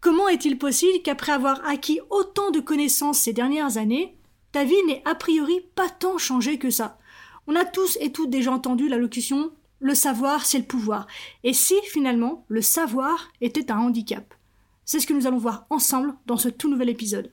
Comment est-il possible qu'après avoir acquis autant de connaissances ces dernières années, ta vie n'ait a priori pas tant changé que ça? On a tous et toutes déjà entendu la locution le savoir, c'est le pouvoir. Et si finalement le savoir était un handicap? C'est ce que nous allons voir ensemble dans ce tout nouvel épisode.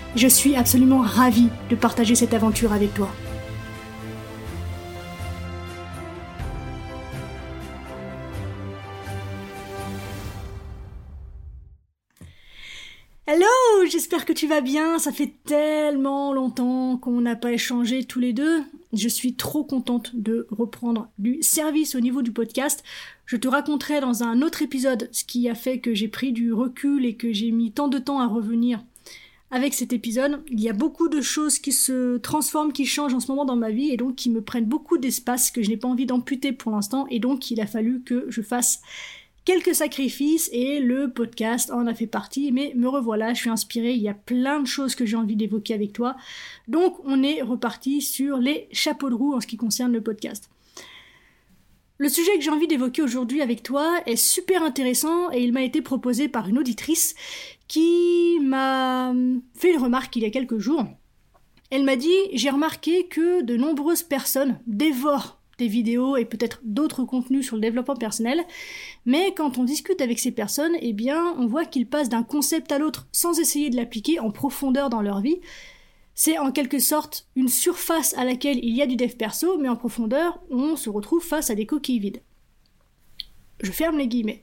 je suis absolument ravie de partager cette aventure avec toi. Hello, j'espère que tu vas bien. Ça fait tellement longtemps qu'on n'a pas échangé tous les deux. Je suis trop contente de reprendre du service au niveau du podcast. Je te raconterai dans un autre épisode ce qui a fait que j'ai pris du recul et que j'ai mis tant de temps à revenir avec cet épisode. Il y a beaucoup de choses qui se transforment, qui changent en ce moment dans ma vie et donc qui me prennent beaucoup d'espace que je n'ai pas envie d'amputer pour l'instant et donc il a fallu que je fasse quelques sacrifices et le podcast en a fait partie mais me revoilà, je suis inspirée, il y a plein de choses que j'ai envie d'évoquer avec toi. Donc on est reparti sur les chapeaux de roue en ce qui concerne le podcast. Le sujet que j'ai envie d'évoquer aujourd'hui avec toi est super intéressant et il m'a été proposé par une auditrice qui m'a fait une remarque il y a quelques jours. Elle m'a dit J'ai remarqué que de nombreuses personnes dévorent des vidéos et peut-être d'autres contenus sur le développement personnel, mais quand on discute avec ces personnes, eh bien, on voit qu'ils passent d'un concept à l'autre sans essayer de l'appliquer en profondeur dans leur vie. C'est en quelque sorte une surface à laquelle il y a du dev perso, mais en profondeur, on se retrouve face à des coquilles vides. Je ferme les guillemets.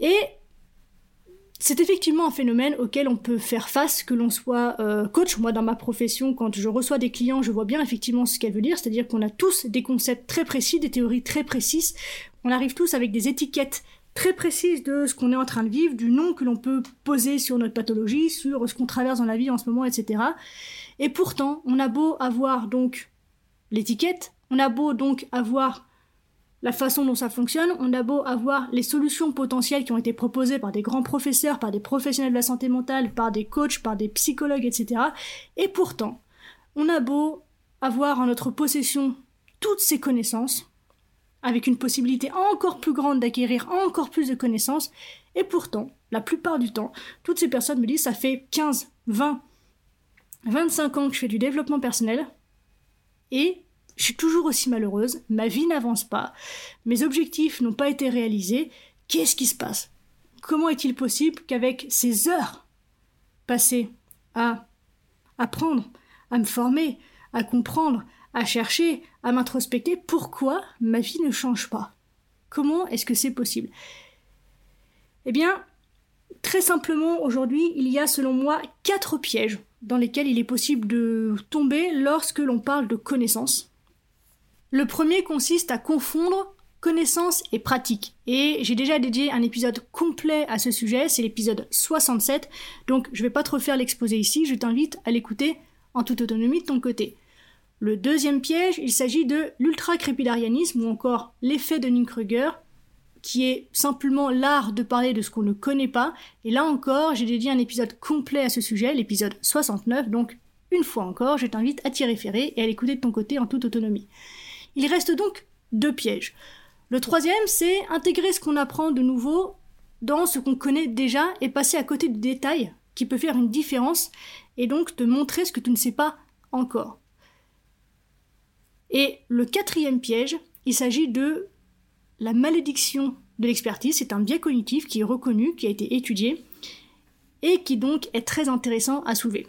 Et c'est effectivement un phénomène auquel on peut faire face, que l'on soit euh, coach. Moi, dans ma profession, quand je reçois des clients, je vois bien effectivement ce qu'elle veut dire, c'est-à-dire qu'on a tous des concepts très précis, des théories très précises. On arrive tous avec des étiquettes très précises de ce qu'on est en train de vivre, du nom que l'on peut poser sur notre pathologie, sur ce qu'on traverse dans la vie en ce moment, etc. Et pourtant, on a beau avoir donc l'étiquette, on a beau donc avoir la façon dont ça fonctionne, on a beau avoir les solutions potentielles qui ont été proposées par des grands professeurs, par des professionnels de la santé mentale, par des coachs, par des psychologues, etc. Et pourtant, on a beau avoir en notre possession toutes ces connaissances, avec une possibilité encore plus grande d'acquérir encore plus de connaissances, et pourtant, la plupart du temps, toutes ces personnes me disent ça fait 15, 20, 25 ans que je fais du développement personnel, et je suis toujours aussi malheureuse, ma vie n'avance pas, mes objectifs n'ont pas été réalisés, qu'est-ce qui se passe? Comment est-il possible qu'avec ces heures passées à apprendre, à me former, à comprendre, à chercher, à m'introspecter, pourquoi ma vie ne change pas? Comment est-ce que c'est possible? Eh bien, très simplement, aujourd'hui, il y a selon moi quatre pièges dans lesquels il est possible de tomber lorsque l'on parle de connaissances. Le premier consiste à confondre connaissance et pratique. Et j'ai déjà dédié un épisode complet à ce sujet, c'est l'épisode 67, donc je vais pas trop faire l'exposé ici, je t'invite à l'écouter en toute autonomie de ton côté. Le deuxième piège, il s'agit de l'ultra-crépidarianisme ou encore l'effet de Kruger, qui est simplement l'art de parler de ce qu'on ne connaît pas. Et là encore, j'ai dédié un épisode complet à ce sujet, l'épisode 69, donc une fois encore, je t'invite à t'y référer et à l'écouter de ton côté en toute autonomie. Il reste donc deux pièges. Le troisième, c'est intégrer ce qu'on apprend de nouveau dans ce qu'on connaît déjà et passer à côté du détail qui peut faire une différence et donc te montrer ce que tu ne sais pas encore. Et le quatrième piège, il s'agit de la malédiction de l'expertise. C'est un biais cognitif qui est reconnu, qui a été étudié et qui donc est très intéressant à soulever.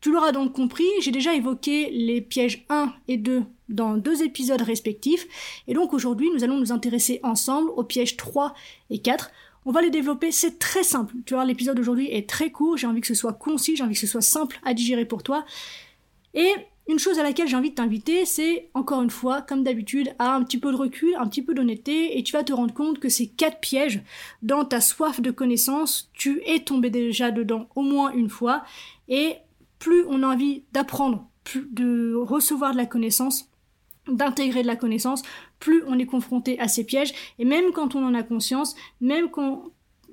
Tu l'auras donc compris, j'ai déjà évoqué les pièges 1 et 2 dans deux épisodes respectifs, et donc aujourd'hui nous allons nous intéresser ensemble aux pièges 3 et 4. On va les développer, c'est très simple. Tu vois, l'épisode d'aujourd'hui est très court, j'ai envie que ce soit concis, j'ai envie que ce soit simple à digérer pour toi. Et une chose à laquelle j'ai envie de t'inviter, c'est encore une fois, comme d'habitude, à un petit peu de recul, un petit peu d'honnêteté, et tu vas te rendre compte que ces quatre pièges, dans ta soif de connaissance, tu es tombé déjà dedans au moins une fois, et plus on a envie d'apprendre, plus de recevoir de la connaissance, d'intégrer de la connaissance, plus on est confronté à ces pièges, et même quand on en a conscience, même quand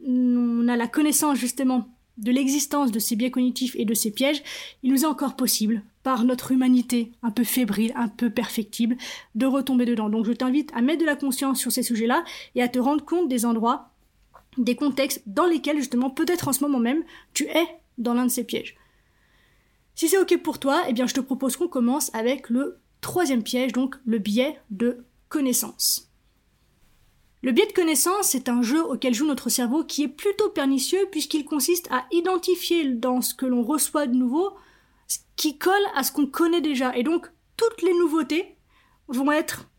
on a la connaissance justement de l'existence de ces biais cognitifs et de ces pièges, il nous est encore possible, par notre humanité un peu fébrile, un peu perfectible, de retomber dedans. Donc je t'invite à mettre de la conscience sur ces sujets-là et à te rendre compte des endroits, des contextes dans lesquels justement peut-être en ce moment même tu es dans l'un de ces pièges. Si c'est ok pour toi, eh bien je te propose qu'on commence avec le troisième piège, donc le biais de connaissance. Le biais de connaissance, c'est un jeu auquel joue notre cerveau qui est plutôt pernicieux puisqu'il consiste à identifier dans ce que l'on reçoit de nouveau ce qui colle à ce qu'on connaît déjà. Et donc, toutes les nouveautés vont être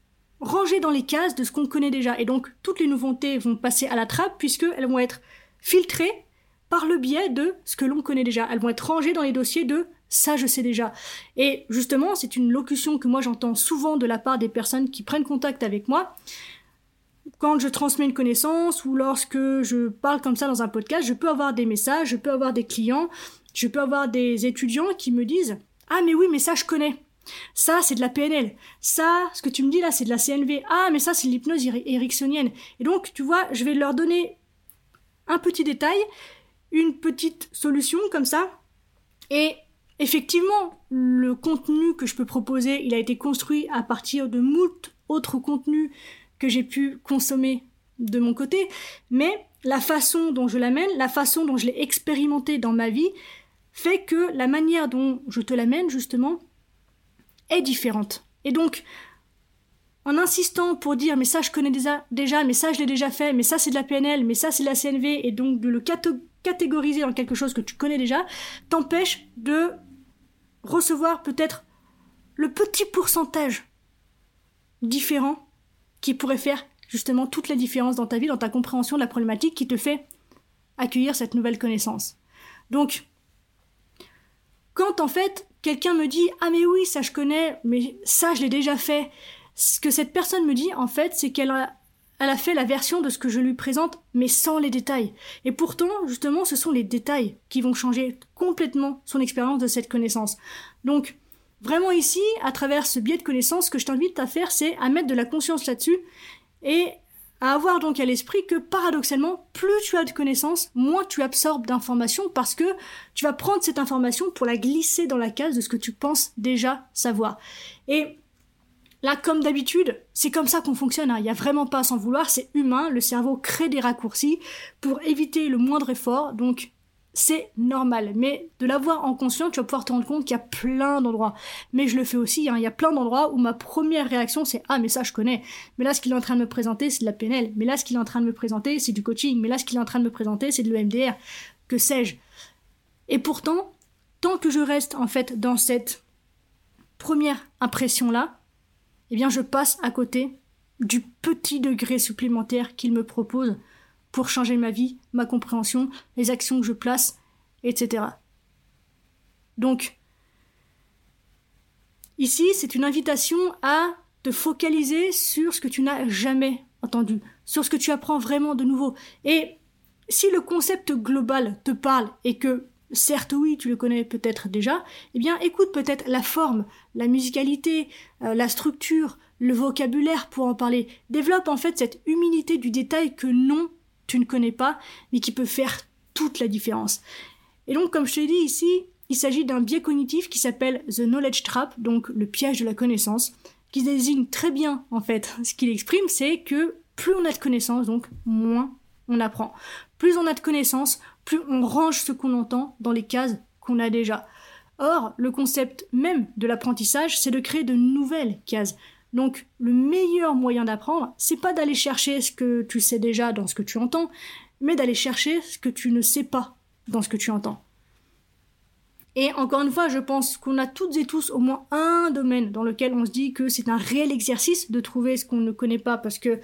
rangées dans les cases de ce qu'on connaît déjà. Et donc, toutes les nouveautés vont passer à la trappe puisqu'elles vont être filtrées par le biais de ce que l'on connaît déjà. Elles vont être rangées dans les dossiers de ça je sais déjà. Et justement, c'est une locution que moi j'entends souvent de la part des personnes qui prennent contact avec moi quand je transmets une connaissance ou lorsque je parle comme ça dans un podcast, je peux avoir des messages, je peux avoir des clients, je peux avoir des étudiants qui me disent Ah, mais oui, mais ça, je connais. Ça, c'est de la PNL. Ça, ce que tu me dis là, c'est de la CNV. Ah, mais ça, c'est de l'hypnose ericksonienne. Et donc, tu vois, je vais leur donner un petit détail, une petite solution comme ça. Et effectivement, le contenu que je peux proposer, il a été construit à partir de moult autres contenus que j'ai pu consommer de mon côté, mais la façon dont je l'amène, la façon dont je l'ai expérimenté dans ma vie, fait que la manière dont je te l'amène, justement, est différente. Et donc, en insistant pour dire mais ça je connais déjà, mais ça je l'ai déjà fait, mais ça c'est de la PNL, mais ça c'est de la CNV, et donc de le catégoriser dans quelque chose que tu connais déjà, t'empêche de recevoir peut-être le petit pourcentage différent qui pourrait faire justement toute la différence dans ta vie, dans ta compréhension de la problématique qui te fait accueillir cette nouvelle connaissance. Donc, quand en fait quelqu'un me dit ah mais oui ça je connais mais ça je l'ai déjà fait ce que cette personne me dit en fait c'est qu'elle a, elle a fait la version de ce que je lui présente mais sans les détails et pourtant justement ce sont les détails qui vont changer complètement son expérience de cette connaissance donc Vraiment ici, à travers ce biais de connaissance, ce que je t'invite à faire, c'est à mettre de la conscience là-dessus et à avoir donc à l'esprit que paradoxalement, plus tu as de connaissances, moins tu absorbes d'informations parce que tu vas prendre cette information pour la glisser dans la case de ce que tu penses déjà savoir. Et là, comme d'habitude, c'est comme ça qu'on fonctionne. Hein. Il n'y a vraiment pas à s'en vouloir, c'est humain. Le cerveau crée des raccourcis pour éviter le moindre effort. Donc, c'est normal. Mais de l'avoir en conscience, tu vas pouvoir te rendre compte qu'il y a plein d'endroits. Mais je le fais aussi, hein. il y a plein d'endroits où ma première réaction c'est Ah mais ça je connais. Mais là ce qu'il est en train de me présenter c'est de la PNL. Mais là ce qu'il est en train de me présenter c'est du coaching. Mais là ce qu'il est en train de me présenter c'est de l'EMDR. Que sais-je? Et pourtant, tant que je reste en fait dans cette première impression là, eh bien je passe à côté du petit degré supplémentaire qu'il me propose pour changer ma vie, ma compréhension, les actions que je place, etc. Donc, ici, c'est une invitation à te focaliser sur ce que tu n'as jamais entendu, sur ce que tu apprends vraiment de nouveau. Et si le concept global te parle et que certes oui, tu le connais peut-être déjà, eh bien écoute peut-être la forme, la musicalité, euh, la structure, le vocabulaire pour en parler. Développe en fait cette humilité du détail que non, tu ne connais pas, mais qui peut faire toute la différence. Et donc, comme je te l'ai dit ici, il s'agit d'un biais cognitif qui s'appelle The Knowledge Trap, donc le piège de la connaissance, qui désigne très bien, en fait, ce qu'il exprime, c'est que plus on a de connaissances, donc moins on apprend. Plus on a de connaissances, plus on range ce qu'on entend dans les cases qu'on a déjà. Or, le concept même de l'apprentissage, c'est de créer de nouvelles cases. Donc, le meilleur moyen d'apprendre, c'est pas d'aller chercher ce que tu sais déjà dans ce que tu entends, mais d'aller chercher ce que tu ne sais pas dans ce que tu entends. Et encore une fois, je pense qu'on a toutes et tous au moins un domaine dans lequel on se dit que c'est un réel exercice de trouver ce qu'on ne connaît pas parce que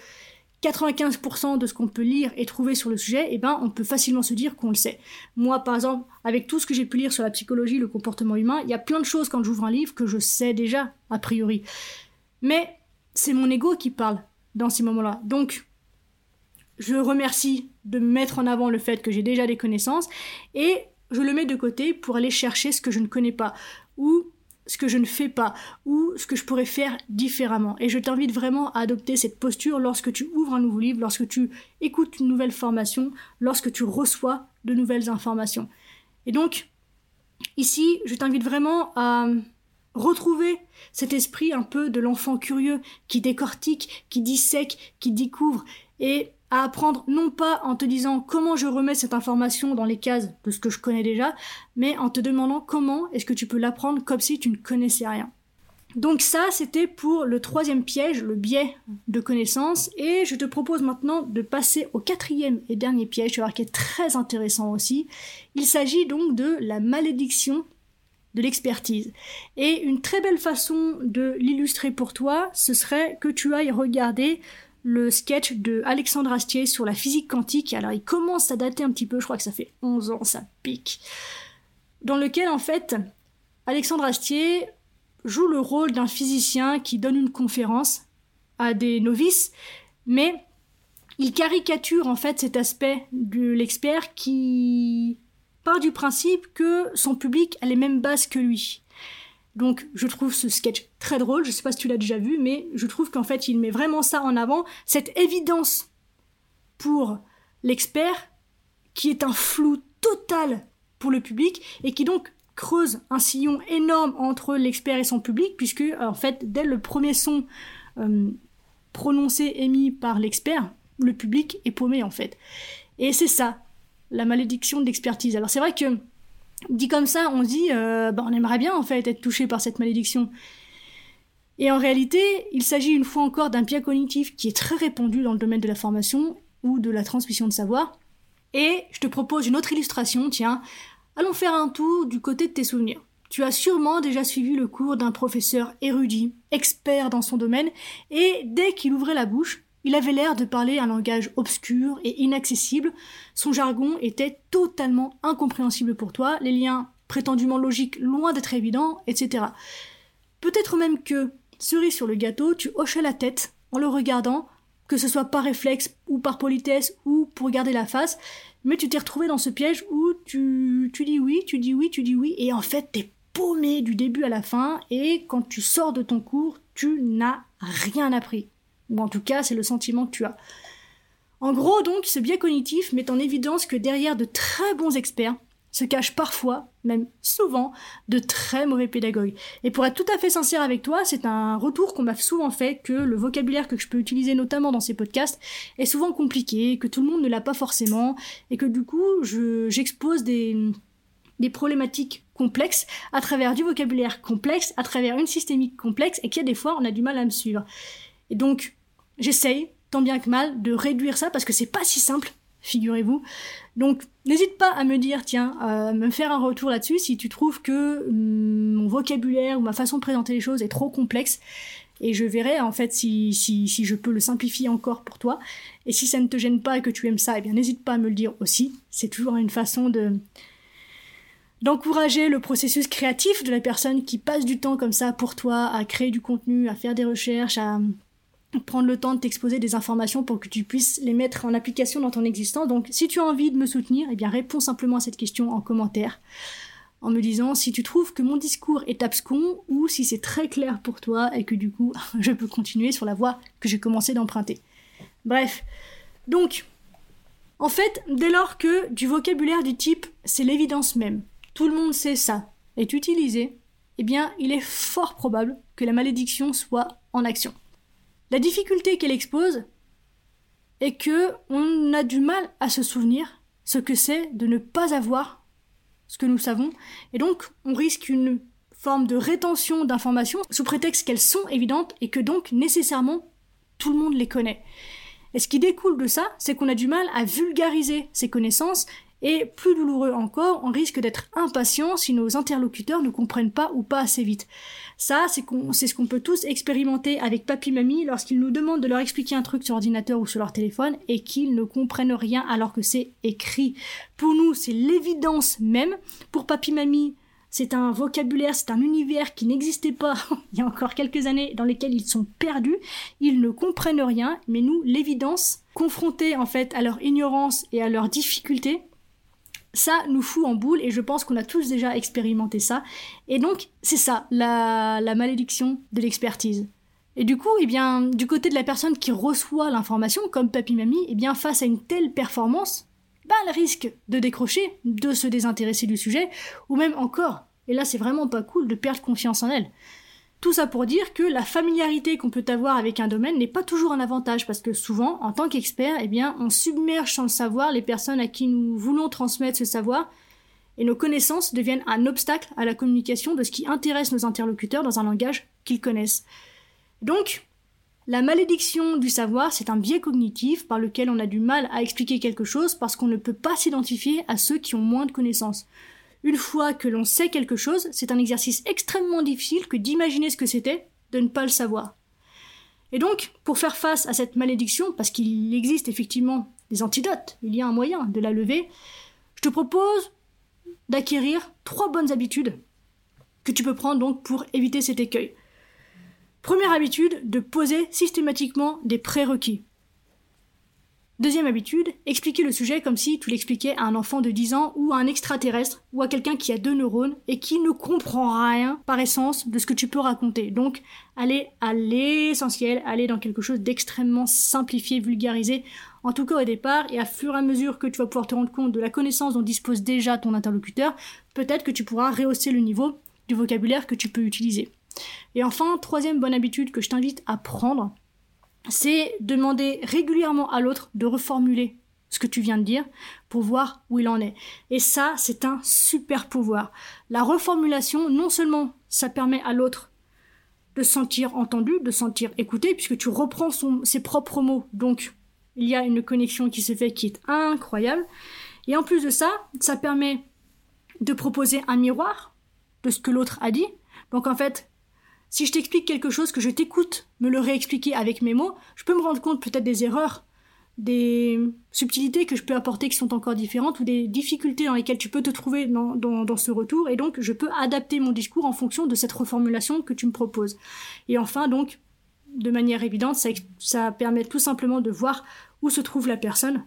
95% de ce qu'on peut lire et trouver sur le sujet, eh ben, on peut facilement se dire qu'on le sait. Moi, par exemple, avec tout ce que j'ai pu lire sur la psychologie, le comportement humain, il y a plein de choses quand j'ouvre un livre que je sais déjà, a priori. Mais c'est mon ego qui parle dans ces moments-là. Donc, je remercie de mettre en avant le fait que j'ai déjà des connaissances et je le mets de côté pour aller chercher ce que je ne connais pas ou ce que je ne fais pas ou ce que je pourrais faire différemment. Et je t'invite vraiment à adopter cette posture lorsque tu ouvres un nouveau livre, lorsque tu écoutes une nouvelle formation, lorsque tu reçois de nouvelles informations. Et donc, ici, je t'invite vraiment à retrouver cet esprit un peu de l'enfant curieux qui décortique, qui dissèque, qui découvre et à apprendre non pas en te disant comment je remets cette information dans les cases de ce que je connais déjà, mais en te demandant comment est-ce que tu peux l'apprendre comme si tu ne connaissais rien. Donc ça, c'était pour le troisième piège, le biais de connaissance, et je te propose maintenant de passer au quatrième et dernier piège, tu vas voir qui est très intéressant aussi. Il s'agit donc de la malédiction de l'expertise. Et une très belle façon de l'illustrer pour toi, ce serait que tu ailles regarder le sketch de Alexandre Astier sur la physique quantique. Alors il commence à dater un petit peu, je crois que ça fait 11 ans, ça pique. Dans lequel en fait, Alexandre Astier joue le rôle d'un physicien qui donne une conférence à des novices, mais il caricature en fait cet aspect de l'expert qui part du principe que son public a les mêmes bases que lui. Donc je trouve ce sketch très drôle, je sais pas si tu l'as déjà vu, mais je trouve qu'en fait il met vraiment ça en avant, cette évidence pour l'expert qui est un flou total pour le public et qui donc creuse un sillon énorme entre l'expert et son public puisque en fait dès le premier son euh, prononcé émis par l'expert, le public est paumé en fait. Et c'est ça, la malédiction d'expertise. Alors c'est vrai que dit comme ça, on dit, euh, bah, on aimerait bien en fait être touché par cette malédiction. Et en réalité, il s'agit une fois encore d'un biais cognitif qui est très répandu dans le domaine de la formation ou de la transmission de savoir. Et je te propose une autre illustration, tiens, allons faire un tour du côté de tes souvenirs. Tu as sûrement déjà suivi le cours d'un professeur érudit, expert dans son domaine, et dès qu'il ouvrait la bouche, il avait l'air de parler un langage obscur et inaccessible, son jargon était totalement incompréhensible pour toi, les liens prétendument logiques loin d'être évidents, etc. Peut-être même que, cerise sur le gâteau, tu hochais la tête en le regardant, que ce soit par réflexe ou par politesse ou pour garder la face, mais tu t'es retrouvé dans ce piège où tu, tu dis oui, tu dis oui, tu dis oui, et en fait t'es paumé du début à la fin, et quand tu sors de ton cours, tu n'as rien appris. Ou en tout cas, c'est le sentiment que tu as. En gros, donc, ce biais cognitif met en évidence que derrière de très bons experts se cachent parfois, même souvent, de très mauvais pédagogues. Et pour être tout à fait sincère avec toi, c'est un retour qu'on m'a souvent fait que le vocabulaire que je peux utiliser notamment dans ces podcasts est souvent compliqué, que tout le monde ne l'a pas forcément, et que du coup, j'expose des, des problématiques complexes à travers du vocabulaire complexe, à travers une systémique complexe, et qu'il y a des fois, on a du mal à me suivre. Et donc, j'essaye, tant bien que mal, de réduire ça parce que c'est pas si simple, figurez-vous. Donc, n'hésite pas à me dire, tiens, me faire un retour là-dessus si tu trouves que hum, mon vocabulaire ou ma façon de présenter les choses est trop complexe. Et je verrai en fait si, si, si je peux le simplifier encore pour toi. Et si ça ne te gêne pas et que tu aimes ça, eh bien n'hésite pas à me le dire aussi. C'est toujours une façon de d'encourager le processus créatif de la personne qui passe du temps comme ça pour toi à créer du contenu, à faire des recherches, à prendre le temps de t'exposer des informations pour que tu puisses les mettre en application dans ton existence. Donc si tu as envie de me soutenir, eh bien réponds simplement à cette question en commentaire en me disant si tu trouves que mon discours est abscon ou si c'est très clair pour toi et que du coup je peux continuer sur la voie que j'ai commencé d'emprunter. Bref, donc en fait, dès lors que du vocabulaire du type c'est l'évidence même, tout le monde sait ça, est utilisé, eh bien il est fort probable que la malédiction soit en action. La difficulté qu'elle expose est que on a du mal à se souvenir ce que c'est de ne pas avoir ce que nous savons, et donc on risque une forme de rétention d'informations sous prétexte qu'elles sont évidentes et que donc nécessairement tout le monde les connaît. Et ce qui découle de ça, c'est qu'on a du mal à vulgariser ces connaissances Et plus douloureux encore, on risque d'être impatient si nos interlocuteurs ne comprennent pas ou pas assez vite. Ça, c'est ce qu'on peut tous expérimenter avec papy mamie lorsqu'ils nous demandent de leur expliquer un truc sur ordinateur ou sur leur téléphone et qu'ils ne comprennent rien alors que c'est écrit. Pour nous, c'est l'évidence même. Pour papy mamie, c'est un vocabulaire, c'est un univers qui n'existait pas il y a encore quelques années, dans lesquels ils sont perdus, ils ne comprennent rien, mais nous, l'évidence, confrontés en fait à leur ignorance et à leurs difficultés, ça nous fout en boule et je pense qu'on a tous déjà expérimenté ça. Et donc, c'est ça, la, malédiction de l'expertise. Et du coup, eh bien, du côté de la personne qui reçoit l'information, comme papy mamie, eh bien, face à une telle performance, bah, elle risque de décrocher, de se désintéresser du sujet, ou même encore, et là c'est vraiment pas cool, de perdre confiance en elle. Tout ça pour dire que la familiarité qu'on peut avoir avec un domaine n'est pas toujours un avantage parce que souvent, en tant qu'expert, eh bien, on submerge sans le savoir les personnes à qui nous voulons transmettre ce savoir et nos connaissances deviennent un obstacle à la communication de ce qui intéresse nos interlocuteurs dans un langage qu'ils connaissent. Donc, la malédiction du savoir, c'est un biais cognitif par lequel on a du mal à expliquer quelque chose parce qu'on ne peut pas s'identifier à ceux qui ont moins de connaissances. Une fois que l'on sait quelque chose, c'est un exercice extrêmement difficile que d'imaginer ce que c'était de ne pas le savoir. Et donc, pour faire face à cette malédiction, parce qu'il existe effectivement des antidotes, il y a un moyen de la lever, je te propose d'acquérir trois bonnes habitudes que tu peux prendre donc pour éviter cet écueil. Première habitude, de poser systématiquement des prérequis. Deuxième habitude, expliquer le sujet comme si tu l'expliquais à un enfant de 10 ans ou à un extraterrestre ou à quelqu'un qui a deux neurones et qui ne comprend rien par essence de ce que tu peux raconter. Donc, aller à l'essentiel, aller dans quelque chose d'extrêmement simplifié, vulgarisé, en tout cas au départ, et à fur et à mesure que tu vas pouvoir te rendre compte de la connaissance dont dispose déjà ton interlocuteur, peut-être que tu pourras rehausser le niveau du vocabulaire que tu peux utiliser. Et enfin, troisième bonne habitude que je t'invite à prendre, c'est demander régulièrement à l'autre de reformuler ce que tu viens de dire pour voir où il en est. Et ça, c'est un super pouvoir. La reformulation, non seulement ça permet à l'autre de se sentir entendu, de se sentir écouté, puisque tu reprends ses propres mots. Donc, il y a une connexion qui se fait qui est incroyable. Et en plus de ça, ça permet de proposer un miroir de ce que l'autre a dit. Donc en fait, si je t'explique quelque chose, que je t'écoute me le réexpliquer avec mes mots, je peux me rendre compte peut-être des erreurs, des subtilités que je peux apporter qui sont encore différentes ou des difficultés dans lesquelles tu peux te trouver dans, ce retour et donc je peux adapter mon discours en fonction de cette reformulation que tu me proposes. Et enfin donc, de manière évidente, ça, permet tout simplement de voir où se trouve la personne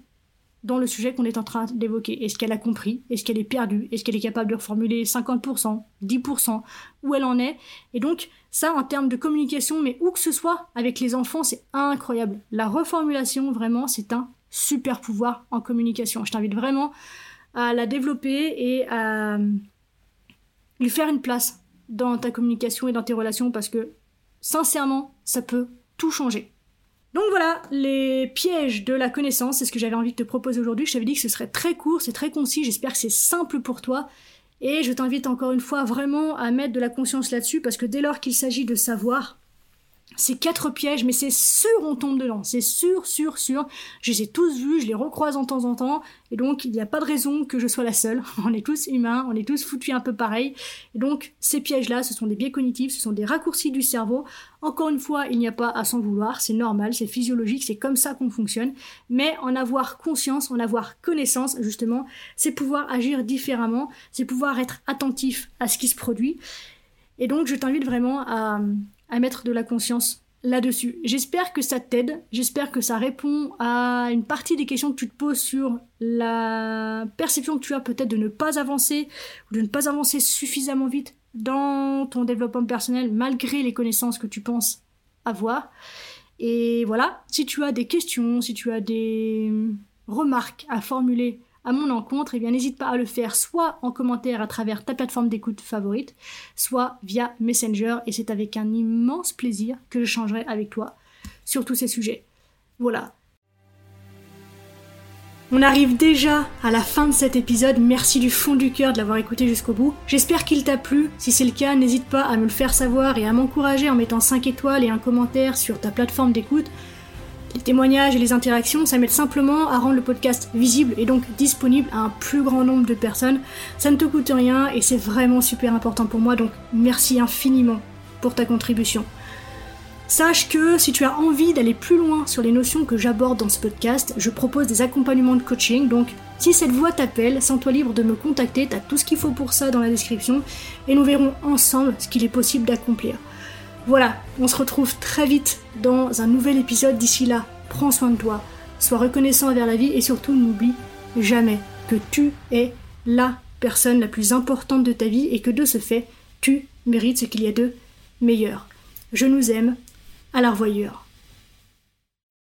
dans le sujet qu'on est en train d'évoquer. Est-ce qu'elle a compris? Est-ce qu'elle est perdue? Est-ce qu'elle est capable de reformuler 50%, 10% Où elle en est? Et donc, ça, en termes de communication, mais où que ce soit, avec les enfants, c'est incroyable. La reformulation, vraiment, c'est un super pouvoir en communication. Je t'invite vraiment à la développer et à lui faire une place dans ta communication et dans tes relations parce que, sincèrement, ça peut tout changer. Donc voilà, les pièges de la connaissance, c'est ce que j'avais envie de te proposer aujourd'hui. Je t'avais dit que ce serait très court, c'est très concis, j'espère que c'est simple pour toi. Et je t'invite encore une fois vraiment à mettre de la conscience là-dessus, parce que dès lors qu'il s'agit de savoir, c'est quatre pièges, mais c'est sûr on tombe dedans, c'est sûr, sûr, sûr. Je les ai tous vus, je les recroise en temps en temps, et donc il n'y a pas de raison que je sois la seule. On est tous humains, on est tous foutus un peu pareil. Et donc ces pièges-là, ce sont des biais cognitifs, ce sont des raccourcis du cerveau. Encore une fois, il n'y a pas à s'en vouloir, c'est normal, c'est physiologique, c'est comme ça qu'on fonctionne. Mais en avoir conscience, en avoir connaissance, justement, c'est pouvoir agir différemment, c'est pouvoir être attentif à ce qui se produit. Et donc je t'invite vraiment à à mettre de la conscience là-dessus. J'espère que ça t'aide, j'espère que ça répond à une partie des questions que tu te poses sur la perception que tu as peut-être de ne pas avancer ou de ne pas avancer suffisamment vite dans ton développement personnel malgré les connaissances que tu penses avoir. Et voilà, si tu as des questions, si tu as des remarques à formuler à mon encontre, eh n'hésite pas à le faire soit en commentaire à travers ta plateforme d'écoute favorite, soit via Messenger, et c'est avec un immense plaisir que j'échangerai avec toi sur tous ces sujets. Voilà. On arrive déjà à la fin de cet épisode, merci du fond du cœur de l'avoir écouté jusqu'au bout. J'espère qu'il t'a plu, si c'est le cas, n'hésite pas à me le faire savoir et à m'encourager en mettant 5 étoiles et un commentaire sur ta plateforme d'écoute. Les témoignages et les interactions, ça m'aide simplement à rendre le podcast visible et donc disponible à un plus grand nombre de personnes. Ça ne te coûte rien et c'est vraiment super important pour moi, donc merci infiniment pour ta contribution. Sache que si tu as envie d'aller plus loin sur les notions que j'aborde dans ce podcast, je propose des accompagnements de coaching. Donc, si cette voix t'appelle, sens-toi libre de me contacter. Tu as tout ce qu'il faut pour ça dans la description et nous verrons ensemble ce qu'il est possible d'accomplir. Voilà, on se retrouve très vite dans un nouvel épisode. D'ici là, prends soin de toi, sois reconnaissant envers la vie et surtout n'oublie jamais que tu es la personne la plus importante de ta vie et que de ce fait, tu mérites ce qu'il y a de meilleur. Je nous aime, à la.